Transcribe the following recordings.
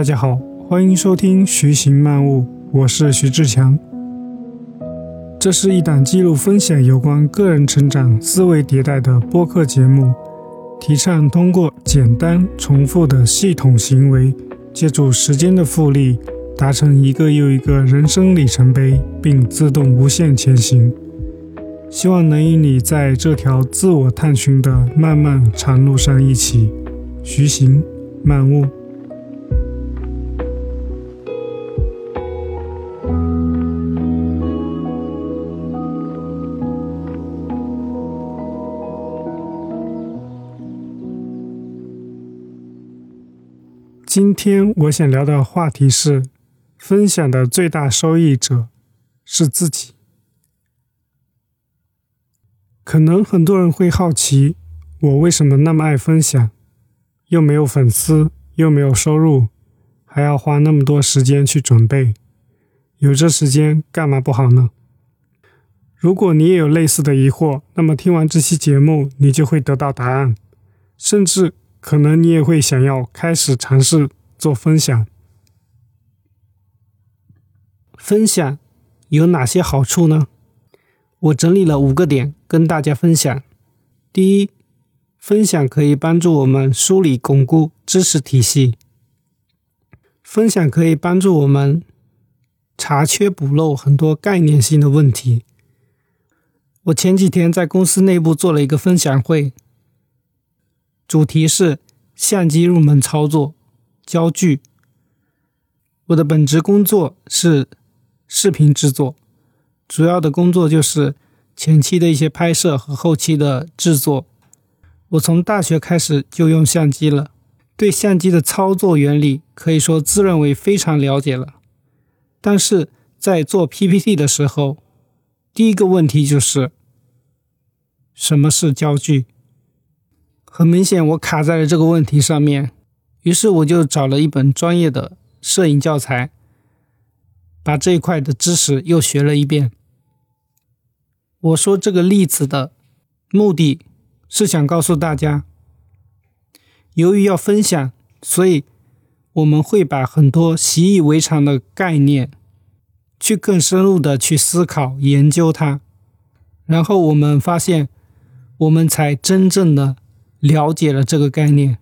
大家好，欢迎收听徐行漫悟，我是徐志强。这是一档记录分享有关个人成长、思维迭代的播客节目，提倡通过简单重复的系统行为，借助时间的复利，达成一个又一个人生里程碑，并自动无限前行。希望能与你在这条自我探寻的漫漫长路上一起徐行漫悟。今天我想聊的话题是：分享的最大受益者是自己。可能很多人会好奇，我为什么那么爱分享，又没有粉丝，又没有收入，还要花那么多时间去准备，有这时间干嘛不好呢？如果你也有类似的疑惑，那么听完这期节目，你就会得到答案，甚至。可能你也会想要开始尝试做分享。分享有哪些好处呢？我整理了五个点跟大家分享。第一，分享可以帮助我们梳理巩固知识体系。分享可以帮助我们查缺补漏很多概念性的问题。我前几天在公司内部做了一个分享会。主题是相机入门操作，焦距。我的本职工作是视频制作，主要的工作就是前期的一些拍摄和后期的制作。我从大学开始就用相机了，对相机的操作原理可以说自认为非常了解了。但是在做 PPT 的时候，第一个问题就是什么是焦距？很明显，我卡在了这个问题上面，于是我就找了一本专业的摄影教材，把这一块的知识又学了一遍。我说这个例子的目的是想告诉大家，由于要分享，所以我们会把很多习以为常的概念，去更深入的去思考研究它，然后我们发现，我们才真正的。了解了这个概念，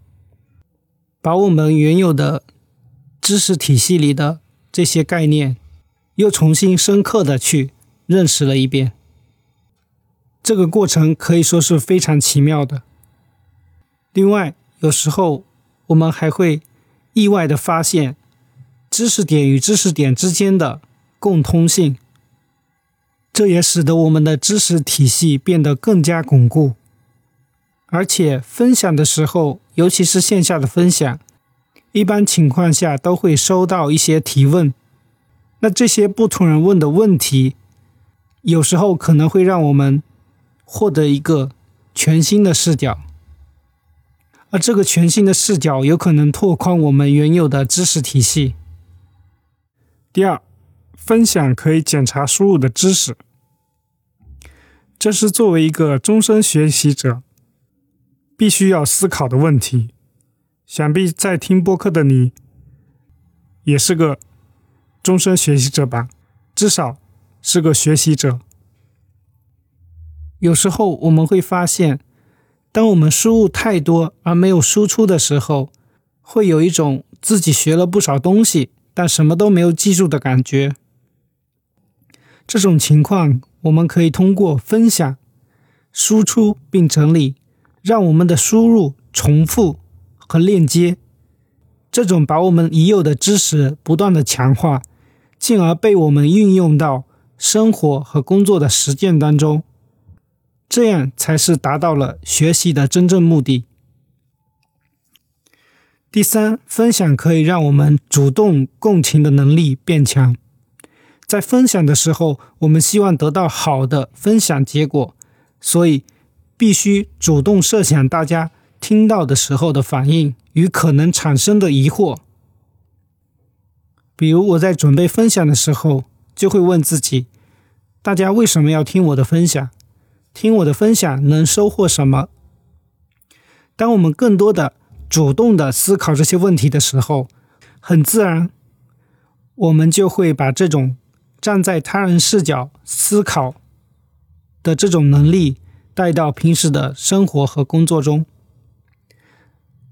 把我们原有的知识体系里的这些概念，又重新深刻的去认识了一遍。这个过程可以说是非常奇妙的。另外，有时候我们还会意外的发现知识点与知识点之间的共通性，这也使得我们的知识体系变得更加巩固。而且分享的时候，尤其是线下的分享，一般情况下都会收到一些提问。那这些不同人问的问题，有时候可能会让我们获得一个全新的视角，而这个全新的视角有可能拓宽我们原有的知识体系。第二，分享可以检查输入的知识，这是作为一个终身学习者。必须要思考的问题，想必在听播客的你也是个终身学习者吧？至少是个学习者。有时候我们会发现，当我们输入太多而没有输出的时候，会有一种自己学了不少东西，但什么都没有记住的感觉。这种情况，我们可以通过分享、输出并整理。让我们的输入重复和链接，这种把我们已有的知识不断的强化，进而被我们运用到生活和工作的实践当中，这样才是达到了学习的真正目的。第三，分享可以让我们主动共情的能力变强。在分享的时候，我们希望得到好的分享结果，所以。必须主动设想大家听到的时候的反应与可能产生的疑惑。比如我在准备分享的时候，就会问自己：大家为什么要听我的分享？听我的分享能收获什么？当我们更多的主动的思考这些问题的时候，很自然，我们就会把这种站在他人视角思考的这种能力带到平时的生活和工作中，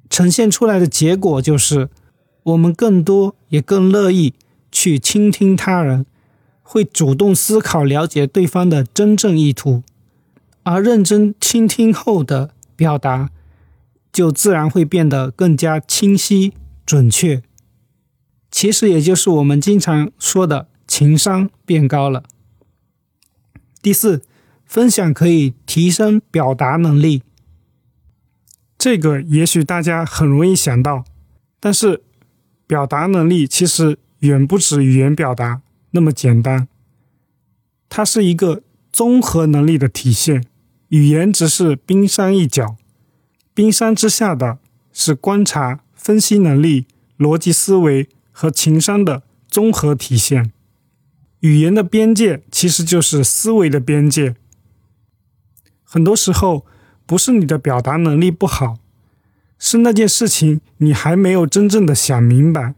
呈现出来的结果就是，我们更多也更乐意去倾听他人，会主动思考了解对方的真正意图，而认真倾听后的表达。就自然会变得更加清晰准确。其实也就是我们经常说的情商变高了。第四，分享可以提升表达能力。这个也许大家很容易想到，但是表达能力其实远不止语言表达那么简单。它是一个综合能力的体现，语言只是冰山一角。冰山之下的是观察、分析能力、逻辑思维和情商的综合体现。语言的边界其实就是思维的边界。很多时候不是你的表达能力不好，是那件事情你还没有真正的想明白。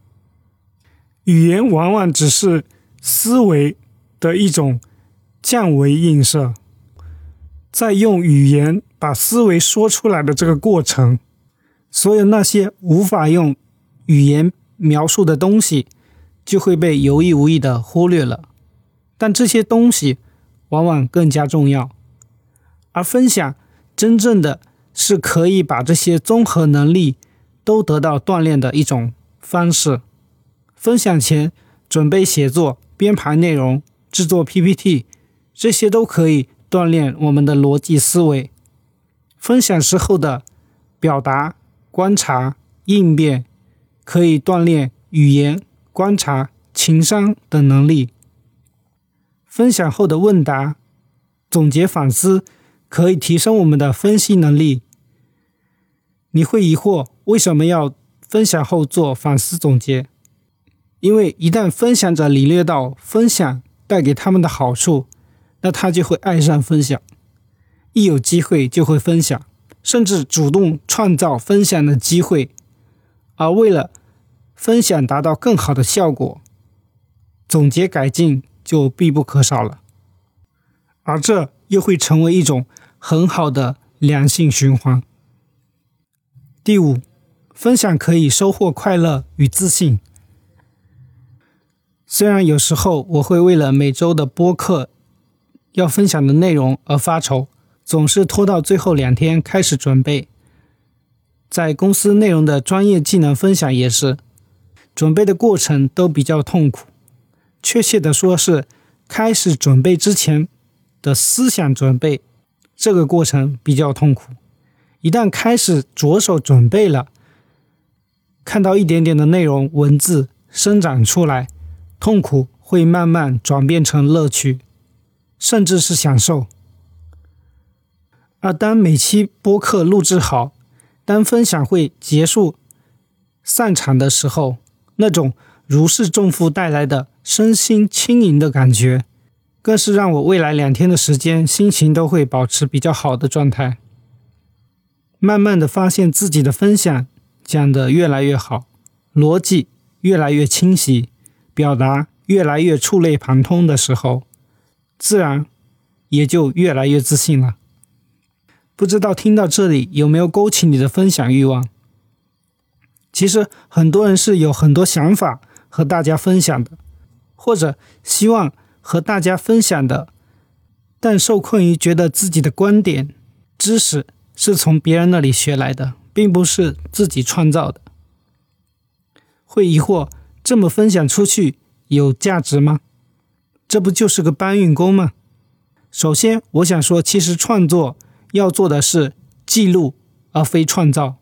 语言往往只是思维的一种降维映射。在用语言把思维说出来的这个过程，所有那些无法用语言描述的东西，就会被有意无意的忽略了。但这些东西往往更加重要，而分享真正的是可以把这些综合能力都得到锻炼的一种方式。分享前准备写作、编排内容、制作 PPT，这些都可以。锻炼我们的逻辑思维，分享时候的表达、观察、应变，可以锻炼语言、观察、情商等能力。分享后的问答、总结反思，可以提升我们的分析能力。你会疑惑为什么要分享后做反思总结？因为一旦分享者领略到分享带给他们的好处。那他就会爱上分享，一有机会就会分享，甚至主动创造分享的机会。而为了分享达到更好的效果，总结改进就必不可少了。而这又会成为一种很好的良性循环。第五，分享可以收获快乐与自信。虽然有时候我会为了每周的播客。要分享的内容而发愁，总是拖到最后两天开始准备。在公司内容的专业技能分享也是，准备的过程都比较痛苦。确切的说是开始准备之前的思想准备，这个过程比较痛苦。一旦开始着手准备了，看到一点点的内容文字生长出来，痛苦会慢慢转变成乐趣。甚至是享受。而当每期播客录制好，当分享会结束散场的时候，那种如释重负带来的身心轻盈的感觉，更是让我未来两天的时间心情都会保持比较好的状态。慢慢的发现自己的分享讲得越来越好，逻辑越来越清晰，表达越来越触类旁通的时候。自然也就越来越自信了。不知道听到这里有没有勾起你的分享欲望？其实很多人是有很多想法和大家分享的，或者希望和大家分享的，但受困于觉得自己的观点、知识是从别人那里学来的，并不是自己创造的，会疑惑这么分享出去有价值吗？这不就是个搬运工吗？首先，我想说，其实创作要做的是记录，而非创造。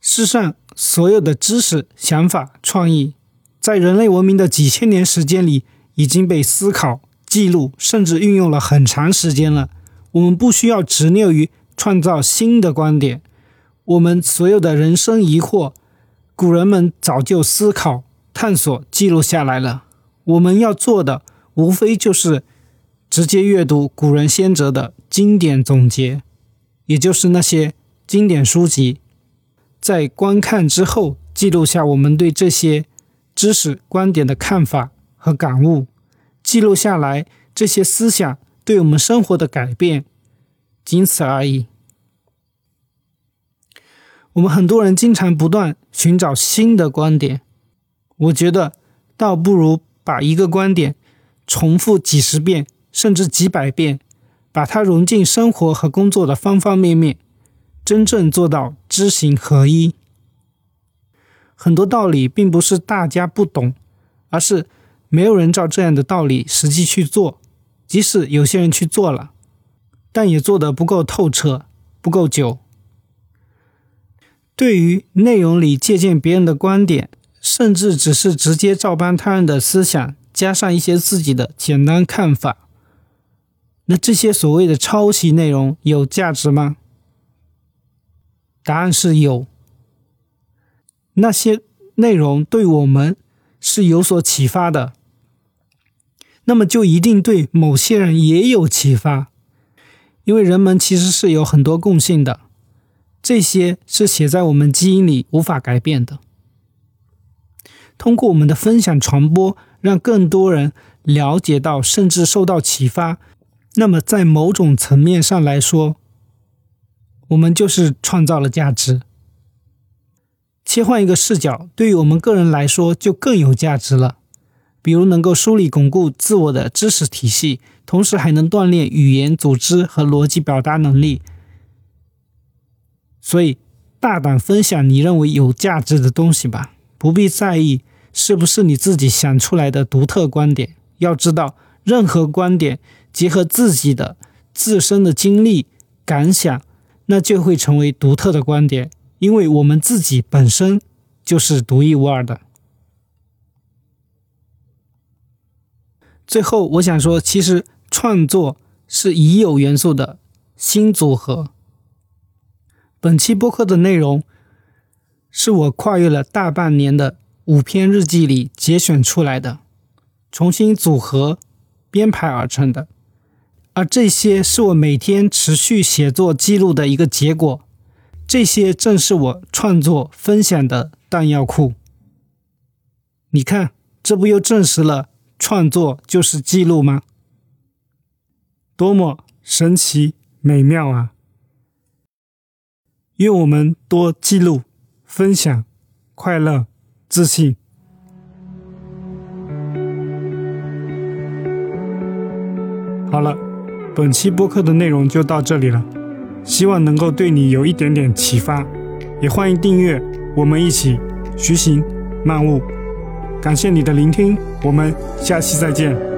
世上所有的知识、想法、创意，在人类文明的几千年时间里，已经被思考、记录，甚至运用了很长时间了。我们不需要执拗于创造新的观点。我们所有的人生疑惑，古人们早就思考、探索、记录下来了。我们要做的，无非就是直接阅读古人先哲的经典总结，也就是那些经典书籍，在观看之后记录下我们对这些知识观点的看法和感悟，记录下来这些思想对我们生活的改变，仅此而已。我们很多人经常不断寻找新的观点，我觉得倒不如把一个观点重复几十遍甚至几百遍，把它融进生活和工作的方方面面，真正做到知行合一。很多道理并不是大家不懂，而是没有人照这样的道理实际去做。即使有些人去做了，但也做得不够透彻，不够久。对于内容里借鉴别人的观点，甚至只是直接照搬他人的思想，加上一些自己的简单看法，那这些所谓的抄袭内容有价值吗？答案是有。那些内容对我们是有所启发的，那么就一定对某些人也有启发，因为人们其实是有很多共性的，这些是写在我们基因里无法改变的。通过我们的分享传播，让更多人了解到，甚至受到启发，那么在某种层面上来说，我们就是创造了价值。切换一个视角，对于我们个人来说就更有价值了。比如能够梳理巩固自我的知识体系，同时还能锻炼语言组织和逻辑表达能力。所以，大胆分享你认为有价值的东西吧，不必在意是不是你自己想出来的独特观点。要知道，任何观点结合自己的自身的经历感想，那就会成为独特的观点。因为我们自己本身就是独一无二的。最后，我想说，其实创作是已有元素的新组合。本期播客的内容是我跨越了大半年的五篇日记里节选出来的，重新组合编排而成的，而这些是我每天持续写作记录的一个结果。这些正是我创作分享的弹药库。你看，这不又证实了创作就是记录吗？多么神奇美妙啊！愿我们多记录、分享、快乐、自信。好了，本期播客的内容就到这里了。希望能够对你有一点点启发，也欢迎订阅，我们一起徐行漫悟。感谢你的聆听，我们下期再见。